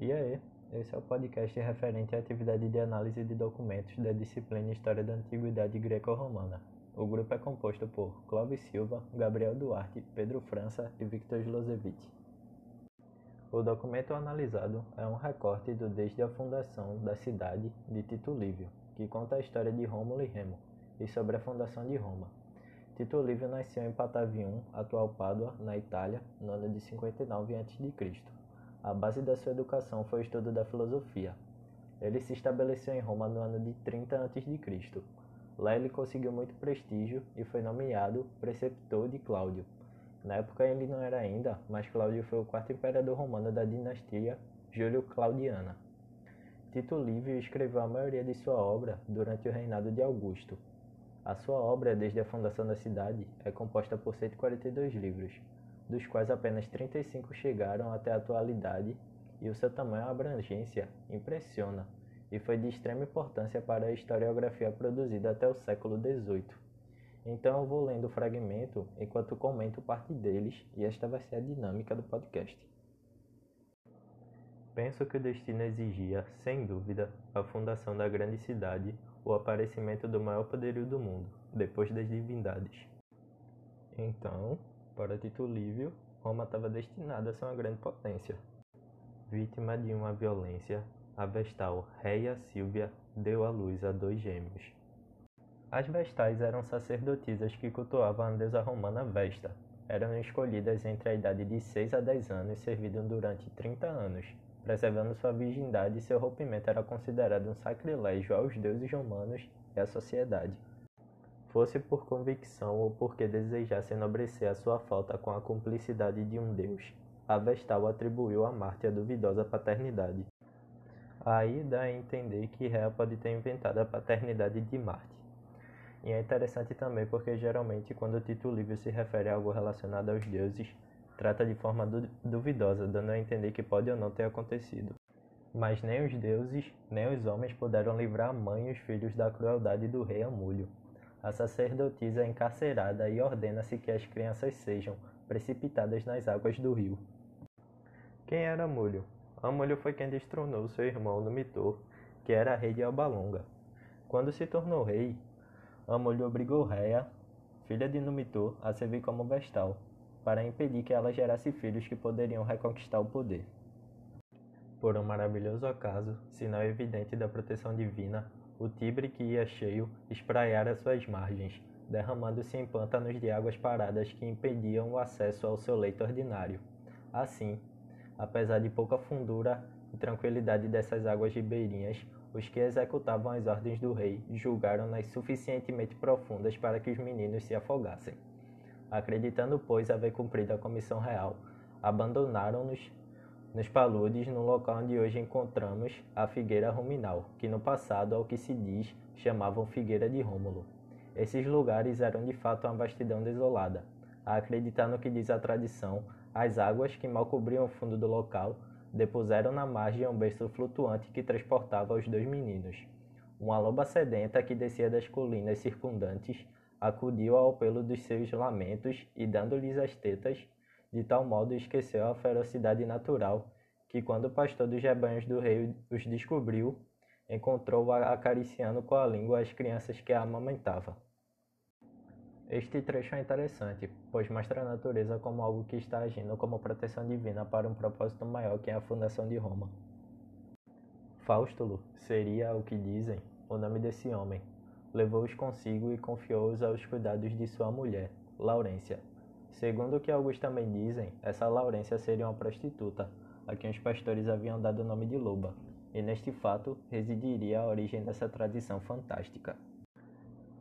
E aí, esse é o podcast referente à atividade de análise de documentos da disciplina História da Antiguidade Greco-Romana. O grupo é composto por Clóvis Silva, Gabriel Duarte, Pedro França e Victor Jlosevic. O documento analisado é um recorte do desde a fundação da cidade de Tito Livio, que conta a história de Rômulo e Remo, e sobre a fundação de Roma. Tito Livio nasceu em Patavium, atual Pádua, na Itália, no ano de 59 a.C. A base da sua educação foi o estudo da filosofia. Ele se estabeleceu em Roma no ano de 30 a.C. Lá ele conseguiu muito prestígio e foi nomeado preceptor de Cláudio. Na época ele não era ainda, mas Cláudio foi o quarto imperador romano da dinastia Júlio-Claudiana. Tito Livio escreveu a maioria de sua obra durante o reinado de Augusto. A sua obra, desde a fundação da cidade, é composta por 142 livros, dos quais apenas 35 chegaram até a atualidade, e o seu tamanho abrangência impressiona e foi de extrema importância para a historiografia produzida até o século XVIII. Então eu vou lendo o fragmento enquanto comento parte deles e esta vai ser a dinâmica do podcast. Penso que o destino exigia, sem dúvida, a fundação da grande cidade, o aparecimento do maior poderio do mundo, depois das divindades. Então, para Tito Livio, Roma estava destinada a ser uma grande potência. Vítima de uma violência, a vestal Reia Silvia deu à luz a dois gêmeos. As vestais eram sacerdotisas que cultuavam a deusa romana Vesta. Eram escolhidas entre a idade de 6 a 10 anos e serviram durante 30 anos, preservando sua virgindade seu rompimento era considerado um sacrilégio aos deuses romanos e à sociedade. Fosse por convicção ou porque desejasse enobrecer a sua falta com a cumplicidade de um deus, a Vestal atribuiu a Marte a duvidosa paternidade. Aí dá a entender que Rea pode ter inventado a paternidade de Marte. E é interessante também porque geralmente quando o Tito Livio se refere a algo relacionado aos deuses, trata de forma du duvidosa, dando a entender que pode ou não ter acontecido. Mas nem os deuses, nem os homens puderam livrar a mãe e os filhos da crueldade do rei Amúlio. A sacerdotisa é encarcerada e ordena-se que as crianças sejam precipitadas nas águas do rio. Quem era Amúlio? Amúlio foi quem destronou seu irmão Numitor, que era rei de Albalonga. Quando se tornou rei, Amúlio obrigou Réia, filha de Numitor, a servir como vestal, para impedir que ela gerasse filhos que poderiam reconquistar o poder. Por um maravilhoso acaso, sinal evidente da proteção divina, o Tibre que ia cheio espraiara suas margens, derramando-se em pântanos de águas paradas que impediam o acesso ao seu leito ordinário. Assim, apesar de pouca fundura e tranquilidade dessas águas ribeirinhas, os que executavam as ordens do rei julgaram-nas suficientemente profundas para que os meninos se afogassem. Acreditando, pois, haver cumprido a comissão real, abandonaram-nos nos paludes no local onde hoje encontramos a figueira ruminal, que no passado, ao que se diz, chamavam Figueira de Rômulo. Esses lugares eram de fato uma vastidão desolada. A acreditar no que diz a tradição, as águas que mal cobriam o fundo do local depuseram na margem um berço flutuante que transportava os dois meninos. Uma loba sedenta que descia das colinas circundantes acudiu ao pelo dos seus lamentos e, dando-lhes as tetas, de tal modo esqueceu a ferocidade natural que, quando o pastor dos rebanhos do rei os descobriu, encontrou acariciando com a língua as crianças que a amamentava. Este trecho é interessante, pois mostra a natureza como algo que está agindo como proteção divina para um propósito maior que é a fundação de Roma. Faustulo seria, o que dizem, o nome desse homem. Levou-os consigo e confiou-os aos cuidados de sua mulher, Laurência. Segundo o que alguns também dizem, essa Laurência seria uma prostituta, a quem os pastores haviam dado o nome de Loba, e neste fato residiria a origem dessa tradição fantástica.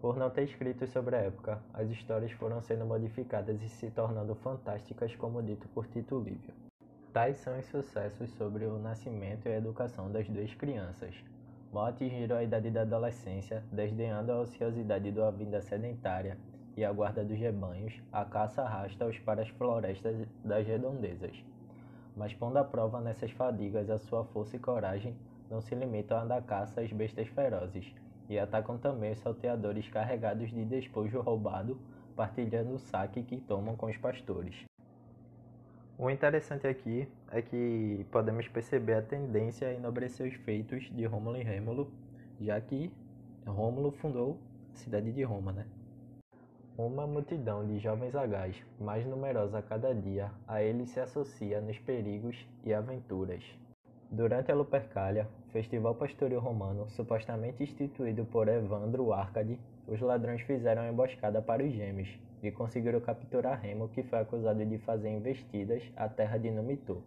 Por não ter escritos sobre a época, as histórias foram sendo modificadas e se tornando fantásticas, como dito por Tito Livio. Tais são os sucessos sobre o nascimento e a educação das duas crianças. Mal atingiram a idade da adolescência, desdenhando a ociosidade da vida sedentária e a guarda dos rebanhos, a caça arrasta-os para as florestas das redondezas. Mas pondo à prova nessas fadigas a sua força e coragem, não se limitam a dar caça às bestas ferozes, e atacam também os salteadores carregados de despojo roubado, partilhando o saque que tomam com os pastores. O interessante aqui é que podemos perceber a tendência a enobrecer os feitos de Rômulo e Rêmulo, já que Rômulo fundou a cidade de Roma, né? Uma multidão de jovens agás, mais numerosa a cada dia, a ele se associa nos perigos e aventuras. Durante a Lupercalia, festival pastoril romano supostamente instituído por Evandro Arcade, os ladrões fizeram uma emboscada para os gêmeos e conseguiram capturar Remo, que foi acusado de fazer investidas à terra de Numitor.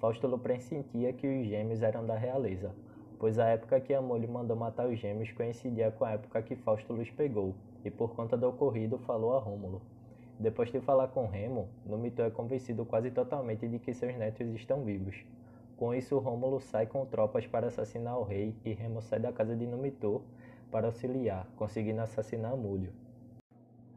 Faustulo pressentia que os gêmeos eram da realeza, pois a época que Amolho mandou matar os gêmeos coincidia com a época que Fausto os pegou, e por conta do ocorrido falou a Rômulo. Depois de falar com Remo, Numitor é convencido quase totalmente de que seus netos estão vivos. Com isso, Rômulo sai com tropas para assassinar o rei e Remo sai da casa de Numitor para auxiliar, conseguindo assassinar Amulho.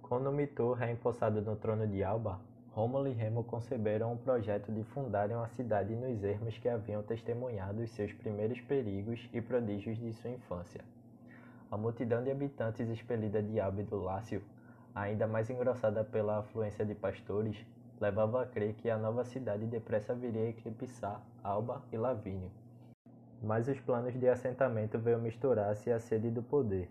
Com Numitor reempossado no trono de Alba, Rômulo e Remo conceberam um projeto de fundarem uma cidade nos ermos que haviam testemunhado os seus primeiros perigos e prodígios de sua infância. A multidão de habitantes expelida de Alba e do Lácio, ainda mais engrossada pela afluência de pastores, levava a crer que a nova cidade depressa viria a eclipsar Alba e Lavínio. Mas os planos de assentamento veio misturar-se à sede do poder.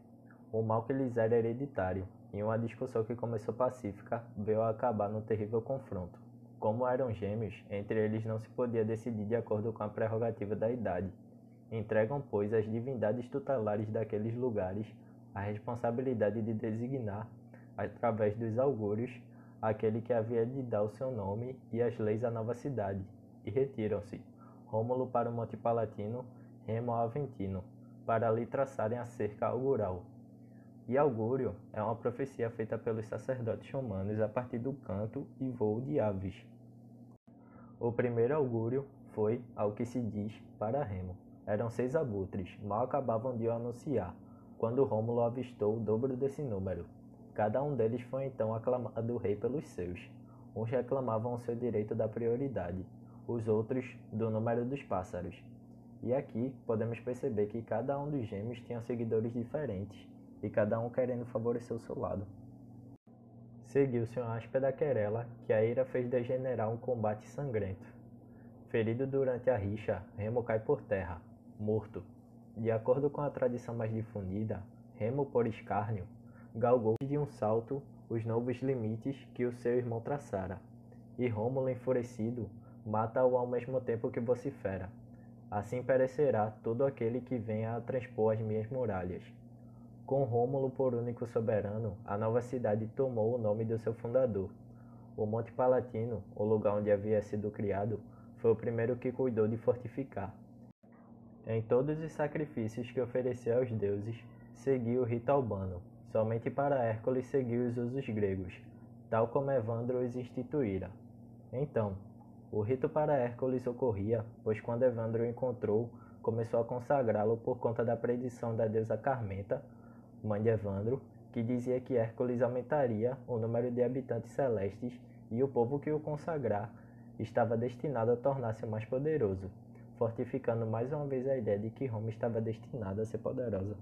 O mal que lhes era hereditário, e uma discussão que começou pacífica veio a acabar num terrível confronto. Como eram gêmeos, entre eles não se podia decidir de acordo com a prerrogativa da idade. Entregam, pois, às divindades tutelares daqueles lugares a responsabilidade de designar, através dos augúrios, aquele que havia de dar o seu nome e as leis à nova cidade, e retiram-se, Rômulo para o Monte Palatino, Remo ao Aventino, para ali traçarem a cerca augural. E augúrio é uma profecia feita pelos sacerdotes romanos a partir do canto e voo de aves. O primeiro augúrio foi, ao que se diz, para Remo. Eram seis abutres, mal acabavam de o anunciar, quando Rômulo avistou o dobro desse número. Cada um deles foi então aclamado rei pelos seus. Uns reclamavam o seu direito da prioridade, os outros do número dos pássaros. E aqui podemos perceber que cada um dos gêmeos tinha seguidores diferentes, e cada um querendo favorecer o seu lado. Seguiu-se uma áspera querela que a ira fez degenerar um combate sangrento. Ferido durante a rixa, Remo cai por terra, morto. De acordo com a tradição mais difundida, Remo, por escárnio, galgou de um salto os novos limites que o seu irmão traçara, e Rômulo, enfurecido, mata-o ao mesmo tempo que vocifera. Assim perecerá todo aquele que venha a transpor as minhas muralhas. Com Rômulo por único soberano, a nova cidade tomou o nome do seu fundador. O Monte Palatino, o lugar onde havia sido criado, foi o primeiro que cuidou de fortificar. Em todos os sacrifícios que ofereceu aos deuses, seguiu o rito albano. Somente para Hércules seguiu os usos gregos, tal como Evandro os instituíra. Então, o rito para Hércules ocorria, pois quando Evandro o encontrou, começou a consagrá-lo por conta da predição da deusa Carmenta, mãe de Evandro, que dizia que Hércules aumentaria o número de habitantes celestes e o povo que o consagrar estava destinado a tornar-se mais poderoso, fortificando mais uma vez a ideia de que Roma estava destinada a ser poderosa.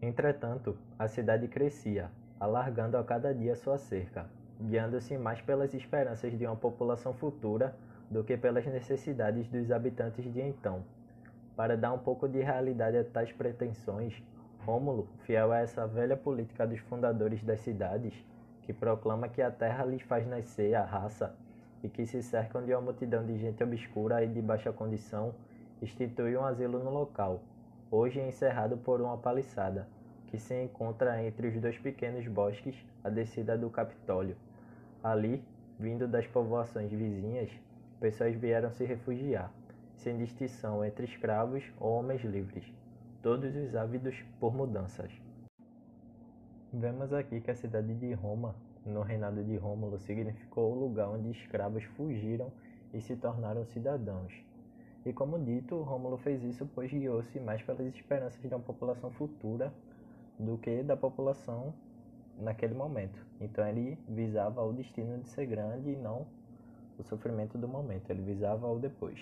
Entretanto, a cidade crescia, alargando a cada dia sua cerca, guiando-se mais pelas esperanças de uma população futura do que pelas necessidades dos habitantes de então. Para dar um pouco de realidade a tais pretensões, Rômulo, fiel a essa velha política dos fundadores das cidades, que proclama que a terra lhes faz nascer a raça e que se cercam de uma multidão de gente obscura e de baixa condição, institui um asilo no local, hoje encerrado por uma paliçada, que se encontra entre os dois pequenos bosques à descida do Capitólio. Ali, vindo das povoações vizinhas, pessoas vieram se refugiar sem distinção entre escravos ou homens livres, todos os ávidos por mudanças. Vemos aqui que a cidade de Roma, no reinado de Rômulo, significou o lugar onde escravos fugiram e se tornaram cidadãos. E como dito, Rômulo fez isso pois guiou-se mais pelas esperanças de uma população futura do que da população naquele momento. Então ele visava o destino de ser grande e não o sofrimento do momento, ele visava o depois.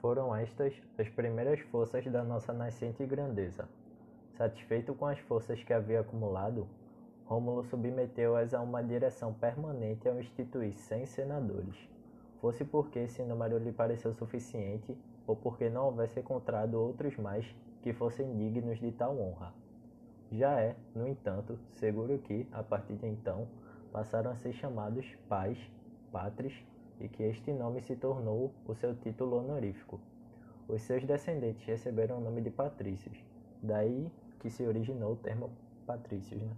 Foram estas as primeiras forças da nossa nascente grandeza. Satisfeito com as forças que havia acumulado, Rômulo submeteu-as a uma direção permanente ao instituir cem senadores, fosse porque esse número lhe pareceu suficiente ou porque não houvesse encontrado outros mais que fossem dignos de tal honra. Já é, no entanto, seguro que, a partir de então, passaram a ser chamados pais, patres, e que este nome se tornou o seu título honorífico. Os seus descendentes receberam o nome de patrícios, daí que se originou o termo patrícios. Né?